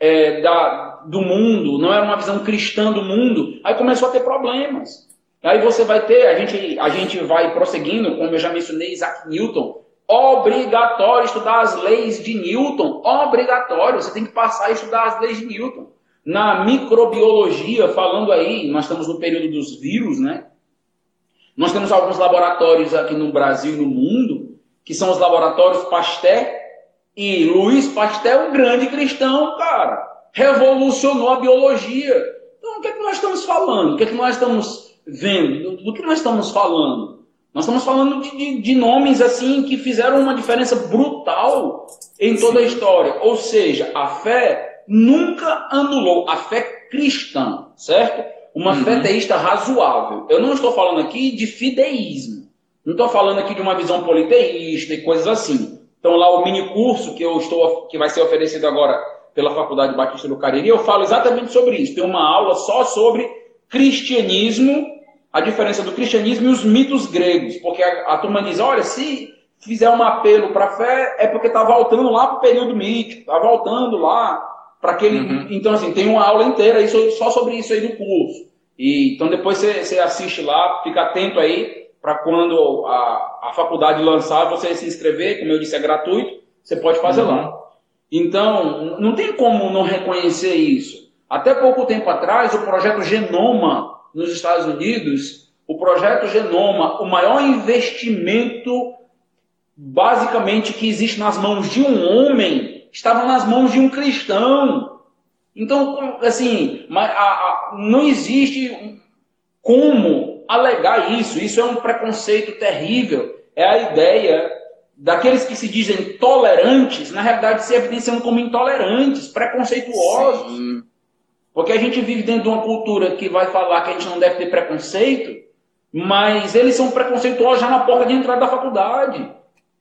é, da, do mundo, não era uma visão cristã do mundo, aí começou a ter problemas. Aí você vai ter, a gente, a gente vai prosseguindo, como eu já mencionei, Isaac Newton, Obrigatório estudar as leis de Newton. Obrigatório. Você tem que passar a estudar as leis de Newton. Na microbiologia, falando aí, nós estamos no período dos vírus, né? Nós temos alguns laboratórios aqui no Brasil e no mundo, que são os laboratórios Pasteur. E Luiz Pasteur é um grande cristão, cara. Revolucionou a biologia. Então, o que é que nós estamos falando? O que é que nós estamos vendo? Do que nós estamos falando? Nós estamos falando de, de, de, nomes assim que fizeram uma diferença brutal em toda a história. Ou seja, a fé nunca anulou a fé cristã, certo? Uma uhum. fé teísta razoável. Eu não estou falando aqui de fideísmo. Não estou falando aqui de uma visão politeísta e coisas assim. Então lá o mini curso que eu estou que vai ser oferecido agora pela Faculdade Batista do Cariri, eu falo exatamente sobre isso. Tem uma aula só sobre cristianismo a diferença do cristianismo e os mitos gregos, porque a, a turma diz, olha, se fizer um apelo para a fé, é porque está voltando lá para o período mítico, está voltando lá para aquele... Uhum. Então, assim, tem uma aula inteira aí só sobre isso aí do curso. E, então, depois você, você assiste lá, fica atento aí, para quando a, a faculdade lançar, você se inscrever, como eu disse, é gratuito, você pode fazer uhum. lá. Então, não tem como não reconhecer isso. Até pouco tempo atrás, o projeto Genoma nos Estados Unidos, o projeto Genoma, o maior investimento basicamente que existe nas mãos de um homem, estava nas mãos de um cristão. Então, assim, não existe como alegar isso. Isso é um preconceito terrível. É a ideia daqueles que se dizem tolerantes, na realidade se evidenciando como intolerantes, preconceituosos. Sim. Porque a gente vive dentro de uma cultura que vai falar que a gente não deve ter preconceito, mas eles são preconceituosos já na porta de entrada da faculdade.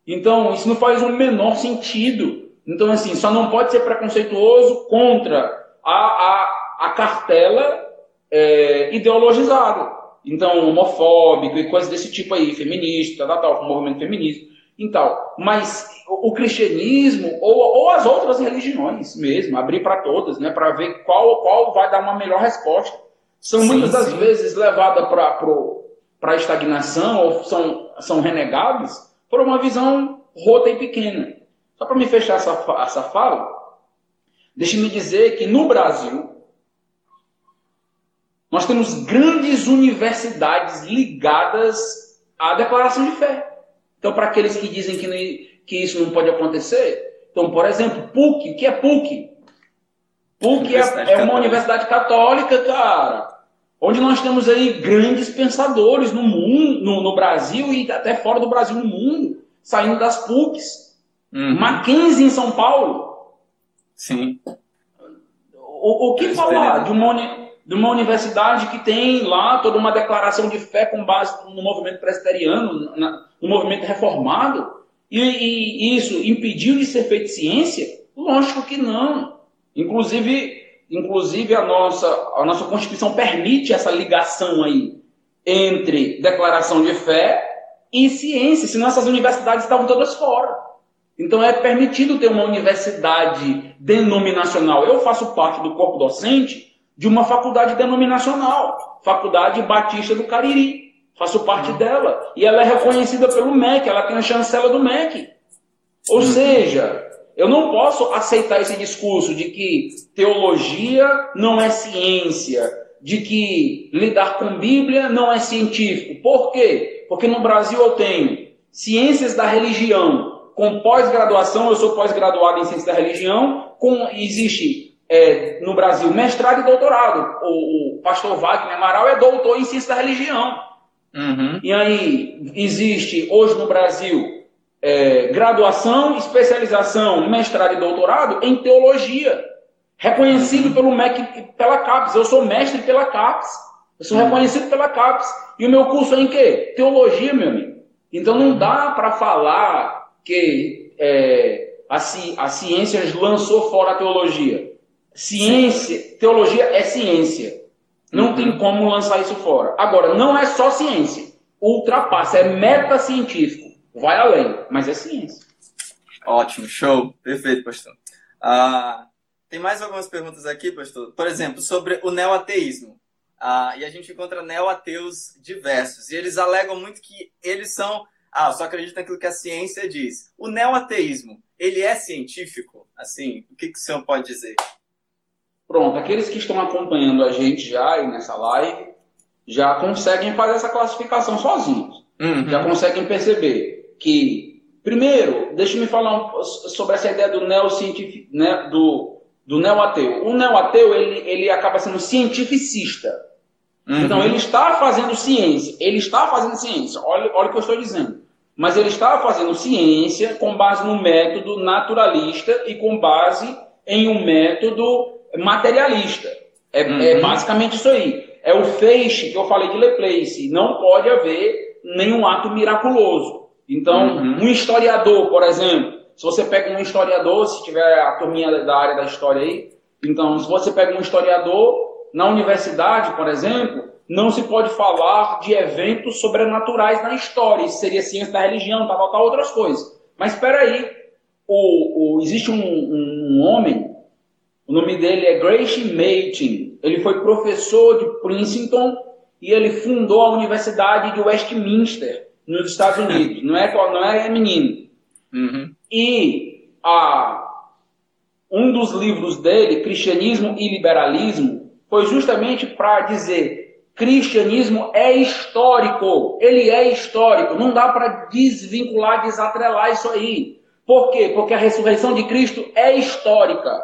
Então, isso não faz o menor sentido. Então, assim, só não pode ser preconceituoso contra a, a, a cartela é, ideologizada. Então, homofóbico e coisas desse tipo aí, feminista, tal, tal, movimento feminista. Então, mas o cristianismo ou, ou as outras religiões mesmo, abrir para todas, né, para ver qual, qual vai dar uma melhor resposta. São sim, muitas das sim. vezes levadas para a estagnação ou são, são renegadas por uma visão rota e pequena. Só para me fechar essa, essa fala, deixe-me dizer que no Brasil nós temos grandes universidades ligadas à declaração de fé. Então, para aqueles que dizem que que isso não pode acontecer? Então, por exemplo, PUC, o que é PUC? PUC é, é uma universidade católica, cara. onde nós temos aí grandes pensadores no mundo, no, no Brasil e até fora do Brasil no mundo, saindo das PUCs. Uhum. Mackenzie em São Paulo.
Sim.
O, o que falar de uma, de uma universidade que tem lá toda uma declaração de fé com base no movimento presbiteriano, no movimento reformado, e, e isso impediu de ser feito ciência? Lógico que não. Inclusive, inclusive a nossa, a nossa Constituição permite essa ligação aí entre declaração de fé e ciência, senão essas universidades estavam todas fora. Então é permitido ter uma universidade denominacional. Eu faço parte do corpo docente de uma faculdade denominacional, Faculdade Batista do Cariri. Faço parte dela. E ela é reconhecida pelo MEC, ela tem a chancela do MEC. Ou seja, eu não posso aceitar esse discurso de que teologia não é ciência, de que lidar com Bíblia não é científico. Por quê? Porque no Brasil eu tenho ciências da religião com pós-graduação, eu sou pós-graduado em ciência da religião, com, existe é, no Brasil mestrado e doutorado. O, o pastor Wagner Amaral é doutor em ciência da religião. Uhum. E aí existe hoje no Brasil é, graduação, especialização, mestrado e doutorado em teologia, reconhecido pelo MEC pela CAPES. Eu sou mestre pela CAPES. Eu sou reconhecido pela CAPES. E o meu curso é em quê? Teologia, meu amigo. Então não dá para falar que é, a, a ciência lançou fora a teologia. Ciência, teologia é ciência. Não uhum. tem como lançar isso fora. Agora, não é só ciência. Ultrapassa, é metacientífico vai além, mas é ciência.
Ótimo, show, perfeito, pastor. Ah, tem mais algumas perguntas aqui, pastor. Por exemplo, sobre o neoateísmo. Ah, e a gente encontra neoateus diversos. E eles alegam muito que eles são. Ah, só acreditam naquilo que a ciência diz. O neoateísmo, ele é científico? Assim, o que, que o senhor pode dizer?
Pronto, aqueles que estão acompanhando a gente já aí nessa live já conseguem fazer essa classificação sozinhos. Uhum. Já conseguem perceber que, primeiro, deixa-me falar um, sobre essa ideia do neocientífico, né, do, do neo-ateu. O neo-ateu, ele, ele acaba sendo cientificista. Uhum. Então, ele está fazendo ciência. Ele está fazendo ciência. Olha, olha o que eu estou dizendo. Mas ele está fazendo ciência com base no método naturalista e com base em um método materialista. É, uhum. é basicamente isso aí. É o feixe que eu falei de Leplace. Não pode haver nenhum ato miraculoso. Então, uhum. um historiador, por exemplo, se você pega um historiador, se tiver a turminha da área da história aí, então, se você pega um historiador, na universidade, por exemplo, não se pode falar de eventos sobrenaturais na história. Isso seria ciência da religião, tal, tal, tal outras coisas. Mas espera aí, o, o, existe um, um, um, homem, o nome dele é Gracie Maitin. Ele foi professor de Princeton e ele fundou a Universidade de Westminster nos Estados Unidos. Não é, não é menino. Uhum. E a, um dos livros dele, Cristianismo e Liberalismo, foi justamente para dizer cristianismo é histórico. Ele é histórico. Não dá para desvincular, desatrelar isso aí. Por quê? Porque a ressurreição de Cristo é histórica.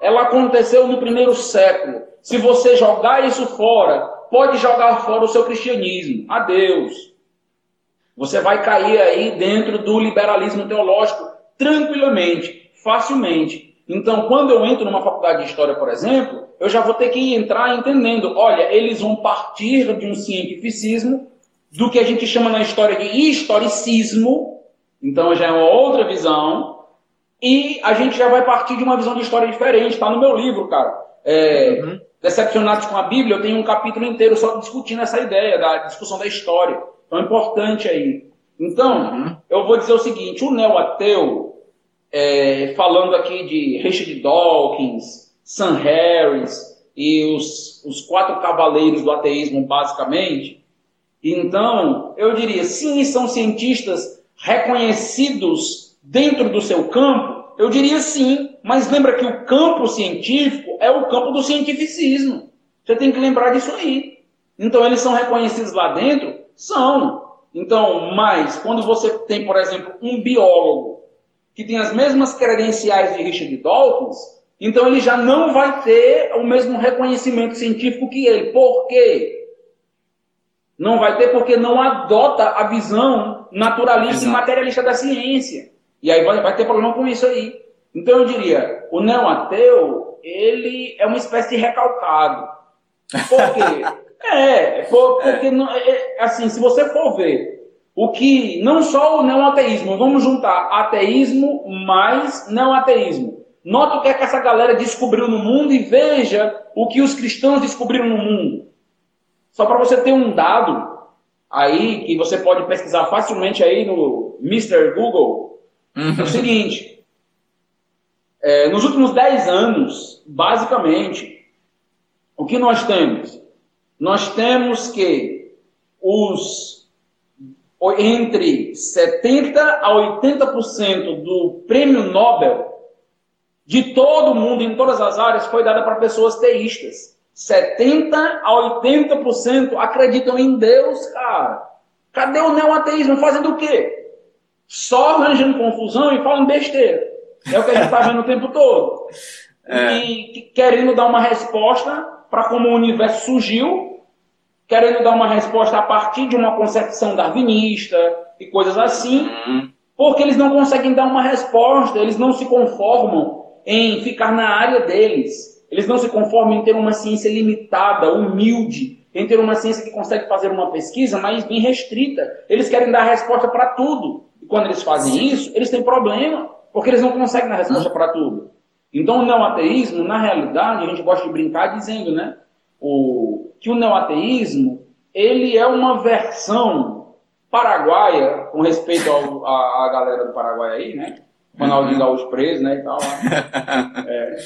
Ela aconteceu no primeiro século. Se você jogar isso fora, pode jogar fora o seu cristianismo. Adeus. Você vai cair aí dentro do liberalismo teológico tranquilamente, facilmente. Então, quando eu entro numa faculdade de história, por exemplo, eu já vou ter que entrar entendendo, olha, eles vão partir de um cientificismo, do que a gente chama na história de historicismo, então já é uma outra visão, e a gente já vai partir de uma visão de história diferente, está no meu livro, cara. É, uhum. Decepcionados com a Bíblia, eu tenho um capítulo inteiro só discutindo essa ideia da discussão da história. Então é importante aí. Então, uhum. eu vou dizer o seguinte: o neo-ateu, é, falando aqui de Richard Dawkins, Sam Harris e os, os quatro cavaleiros do ateísmo, basicamente, então eu diria: sim, são cientistas reconhecidos dentro do seu campo. Eu diria sim, mas lembra que o campo científico é o campo do cientificismo. Você tem que lembrar disso aí. Então, eles são reconhecidos lá dentro são. Então, mas quando você tem, por exemplo, um biólogo que tem as mesmas credenciais de Richard Dawkins, então ele já não vai ter o mesmo reconhecimento científico que ele. Por quê? Não vai ter porque não adota a visão naturalista Exato. e materialista da ciência. E aí vai, vai ter problema com isso aí. Então eu diria, o neo-ateu, ele é uma espécie de recalcado. Por quê? é, por, porque, não, é, é, assim, se você for ver o que, não só o neo-ateísmo, vamos juntar ateísmo mais neo-ateísmo. Nota o que é que essa galera descobriu no mundo e veja o que os cristãos descobriram no mundo. Só para você ter um dado aí que você pode pesquisar facilmente aí no Mr. Google, uhum. é o seguinte. É, nos últimos 10 anos, basicamente, o que nós temos? Nós temos que os entre 70 a 80% do prêmio Nobel de todo mundo, em todas as áreas, foi dada para pessoas teístas. 70 a 80% acreditam em Deus, cara. Cadê o neoateísmo? Fazendo o quê? Só arranjando confusão e falando besteira. É o que a gente está vendo o tempo todo. É. E querendo dar uma resposta para como o universo surgiu, querendo dar uma resposta a partir de uma concepção darwinista e coisas assim, uhum. porque eles não conseguem dar uma resposta, eles não se conformam em ficar na área deles. Eles não se conformam em ter uma ciência limitada, humilde, em ter uma ciência que consegue fazer uma pesquisa, mas bem restrita. Eles querem dar resposta para tudo. E quando eles fazem isso, eles têm problema, porque eles não conseguem dar resposta para tudo. Então, o neoateísmo, na realidade, a gente gosta de brincar dizendo, né, o, que o neoateísmo, ele é uma versão paraguaia, com respeito à galera do Paraguai aí, né, Ronaldinho Gaúcho preso, né, e tal. É,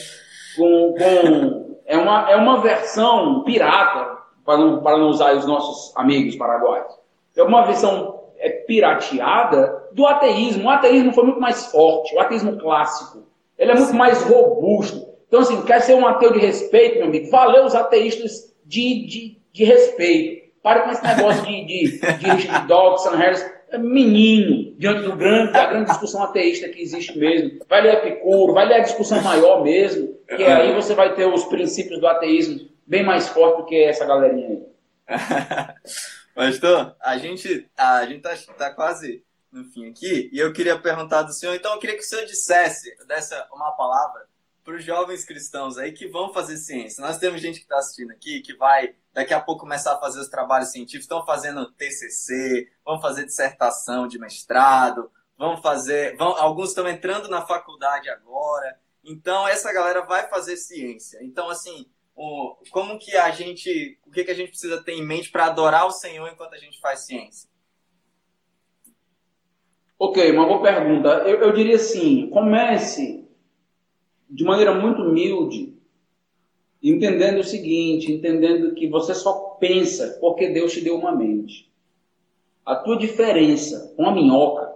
com, com é, uma, é uma versão pirata, para não, para não usar os nossos amigos paraguaios. É uma versão é, pirateada do ateísmo. O ateísmo foi muito mais forte, o ateísmo clássico. Ele é muito mais robusto. Então, assim, quer ser um ateu de respeito, meu amigo? Valeu os ateístas de, de, de respeito. Pare com esse negócio de, de, de Richard Dawkins, Sam Harris menino diante do grande, da grande discussão ateísta que existe mesmo. Vai ler Epicuro, vai ler a discussão maior mesmo, que aí você vai ter os princípios do ateísmo bem mais forte do que essa galerinha aí.
Pastor, a gente a gente tá, tá quase no fim aqui, e eu queria perguntar do senhor, então eu queria que o senhor dissesse, desse uma palavra para os jovens cristãos aí que vão fazer ciência. Nós temos gente que está assistindo aqui que vai daqui a pouco começar a fazer os trabalhos científicos, estão fazendo TCC, vão fazer dissertação de mestrado, vão fazer, vão, alguns estão entrando na faculdade agora. Então essa galera vai fazer ciência. Então assim, o, como que a gente, o que que a gente precisa ter em mente para adorar o Senhor enquanto a gente faz ciência?
Ok, uma boa pergunta. Eu, eu diria assim, comece de maneira muito humilde entendendo o seguinte, entendendo que você só pensa porque Deus te deu uma mente. A tua diferença com a minhoca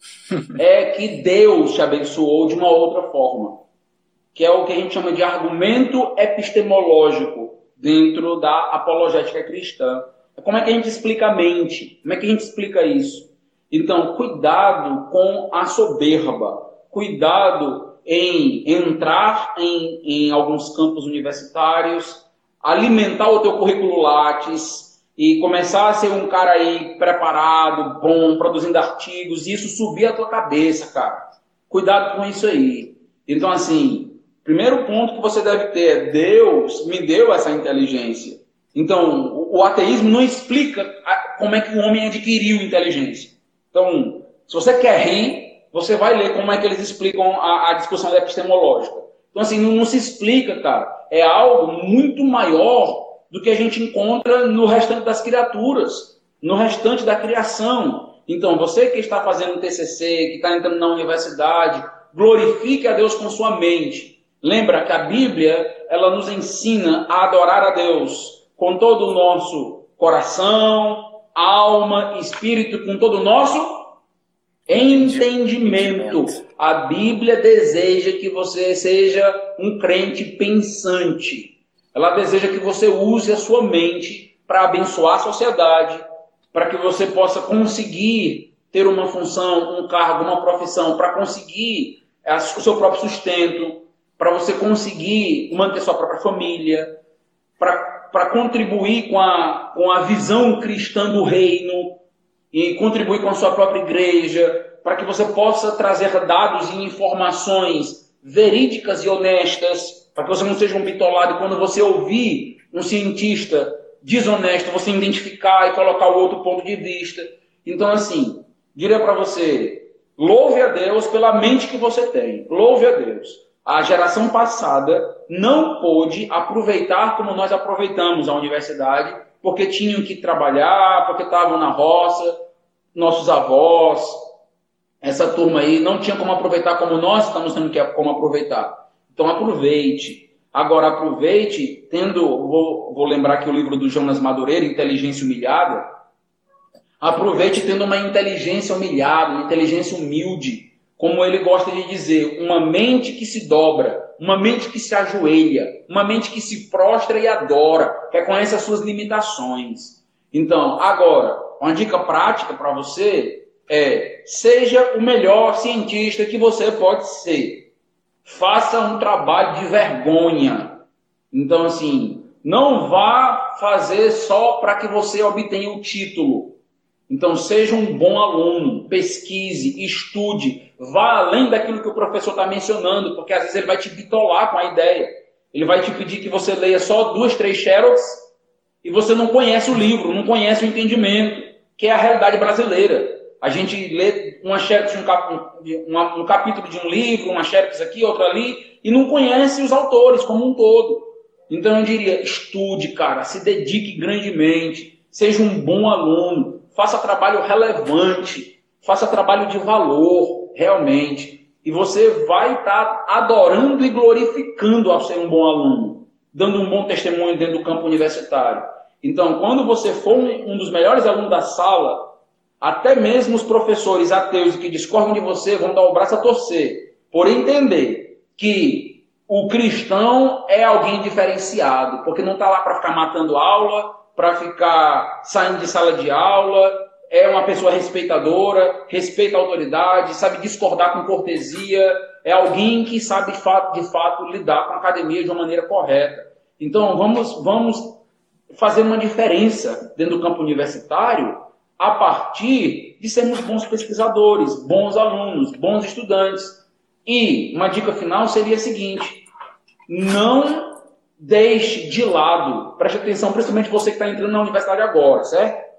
é que Deus te abençoou de uma outra forma, que é o que a gente chama de argumento epistemológico dentro da apologética cristã. Como é que a gente explica a mente? Como é que a gente explica isso? Então, cuidado com a soberba, cuidado em entrar em, em alguns campos universitários, alimentar o teu currículo Lattes e começar a ser um cara aí preparado, bom, produzindo artigos, e isso subir a tua cabeça, cara. Cuidado com isso aí. Então, assim, primeiro ponto que você deve ter é Deus me deu essa inteligência. Então, o ateísmo não explica como é que o homem adquiriu inteligência. Então, se você quer rir, você vai ler como é que eles explicam a, a discussão epistemológica. Então, assim, não, não, se explica, cara. É algo muito maior do que a gente encontra no restante das criaturas, no restante da criação. Então, você que está fazendo um TCC, que está entrando na universidade, glorifique a Deus com sua mente. Lembra que a Bíblia, ela nos ensina a adorar a Deus com todo o nosso coração, alma, espírito, com todo o nosso Entendimento. A Bíblia deseja que você seja um crente pensante. Ela deseja que você use a sua mente para abençoar a sociedade, para que você possa conseguir ter uma função, um cargo, uma profissão, para conseguir o seu próprio sustento, para você conseguir manter sua própria família, para contribuir com a, com a visão cristã do reino e contribuir com a sua própria igreja, para que você possa trazer dados e informações verídicas e honestas, para que você não seja um bitolado quando você ouvir um cientista desonesto, você identificar e colocar o outro ponto de vista. Então, assim, diria para você, louve a Deus pela mente que você tem. Louve a Deus. A geração passada não pôde aproveitar como nós aproveitamos a universidade, porque tinham que trabalhar, porque estavam na roça, nossos avós, essa turma aí não tinha como aproveitar como nós estamos tendo que como aproveitar. Então aproveite. Agora aproveite, tendo, vou, vou lembrar aqui o livro do Jonas Madureira, Inteligência Humilhada. Aproveite tendo uma inteligência humilhada, uma inteligência humilde, como ele gosta de dizer, uma mente que se dobra, uma mente que se ajoelha, uma mente que se prostra e adora, reconhece as suas limitações. Então, agora, uma dica prática para você é: seja o melhor cientista que você pode ser. Faça um trabalho de vergonha. Então, assim, não vá fazer só para que você obtenha o título. Então, seja um bom aluno, pesquise, estude, vá além daquilo que o professor está mencionando, porque às vezes ele vai te bitolar com a ideia. Ele vai te pedir que você leia só duas, três xerox e você não conhece o livro, não conhece o entendimento, que é a realidade brasileira. A gente lê uma xerox, um, cap, um, um capítulo de um livro, uma xerox aqui, outra ali, e não conhece os autores como um todo. Então eu diria, estude, cara, se dedique grandemente, seja um bom aluno, faça trabalho relevante, faça trabalho de valor, realmente. E você vai estar tá adorando e glorificando ao ser um bom aluno, dando um bom testemunho dentro do campo universitário. Então, quando você for um dos melhores alunos da sala, até mesmo os professores ateus que discordam de você vão dar o braço a torcer, por entender que o cristão é alguém diferenciado, porque não está lá para ficar matando aula, para ficar saindo de sala de aula, é uma pessoa respeitadora, respeita a autoridade, sabe discordar com cortesia, é alguém que sabe de fato, de fato lidar com a academia de uma maneira correta. Então vamos, vamos fazer uma diferença dentro do campo universitário a partir de sermos bons pesquisadores, bons alunos, bons estudantes. E uma dica final seria a seguinte: não deixe de lado, preste atenção, principalmente você que está entrando na universidade agora, certo?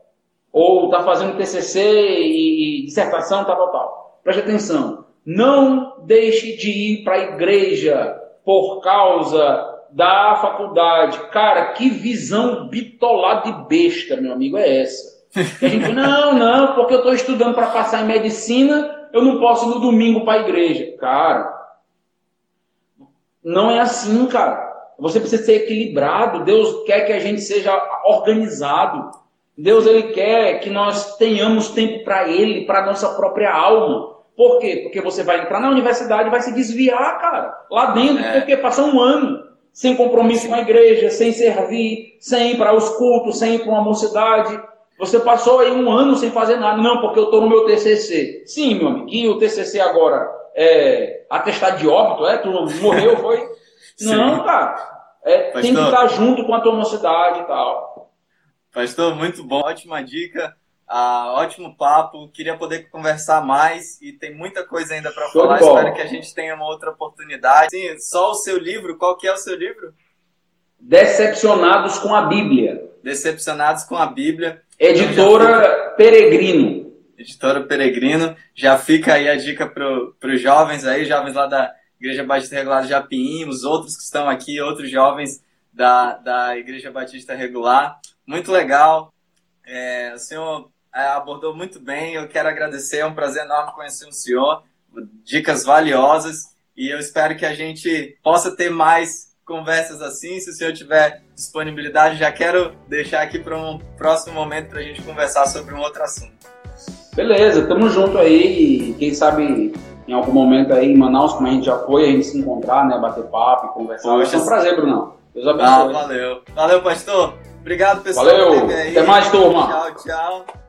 Ou está fazendo TCC e, dissertação, tal, tal, tal. Preste atenção. Não deixe de ir para a igreja por causa da faculdade. Cara, que visão bitolada de besta, meu amigo, é essa? E a gente não, não, porque eu estou estudando para passar em medicina, eu não posso ir no domingo para a igreja. Cara, não é assim, cara. Você precisa ser equilibrado. Deus quer que a gente seja organizado. Deus ele quer que nós tenhamos tempo para Ele, para nossa própria alma. Por quê? Porque você vai entrar na universidade e vai se desviar, cara, lá dentro, é. porque passa um ano sem compromisso com a igreja, sem servir, sem ir para os cultos, sem ir para uma mocidade. Você passou aí um ano sem fazer nada. Não, porque eu estou no meu TCC. Sim, meu amiguinho, o TCC agora é atestado de óbito, é? Tu morreu, foi? Não, cara. É, tem que estar junto com a tua mocidade e tal.
Pastor, muito bom, ótima dica, ah, ótimo papo. Queria poder conversar mais e tem muita coisa ainda para falar. Espero que a gente tenha uma outra oportunidade. Sim, só o seu livro, qual que é o seu livro?
Decepcionados com a Bíblia.
Decepcionados com a Bíblia.
Editora Peregrino.
Editora Peregrino. Já fica aí a dica para os jovens aí, jovens lá da Igreja Batista Regular de Japim, os outros que estão aqui, outros jovens da, da Igreja Batista Regular. Muito legal. É, o senhor é, abordou muito bem. Eu quero agradecer. É um prazer enorme conhecer o senhor. Dicas valiosas. E eu espero que a gente possa ter mais conversas assim. Se o senhor tiver disponibilidade, já quero deixar aqui para um próximo momento para a gente conversar sobre um outro assunto.
Beleza, tamo junto aí. Quem sabe em algum momento aí em Manaus, como a gente já foi, a gente se encontrar, né? Bater papo e conversar. Poxa, é um prazer, Brunão.
Deus abençoe. Ah, valeu. Valeu, pastor. Obrigado, pessoal.
Valeu. Até mais, turma.
Tchau, tchau.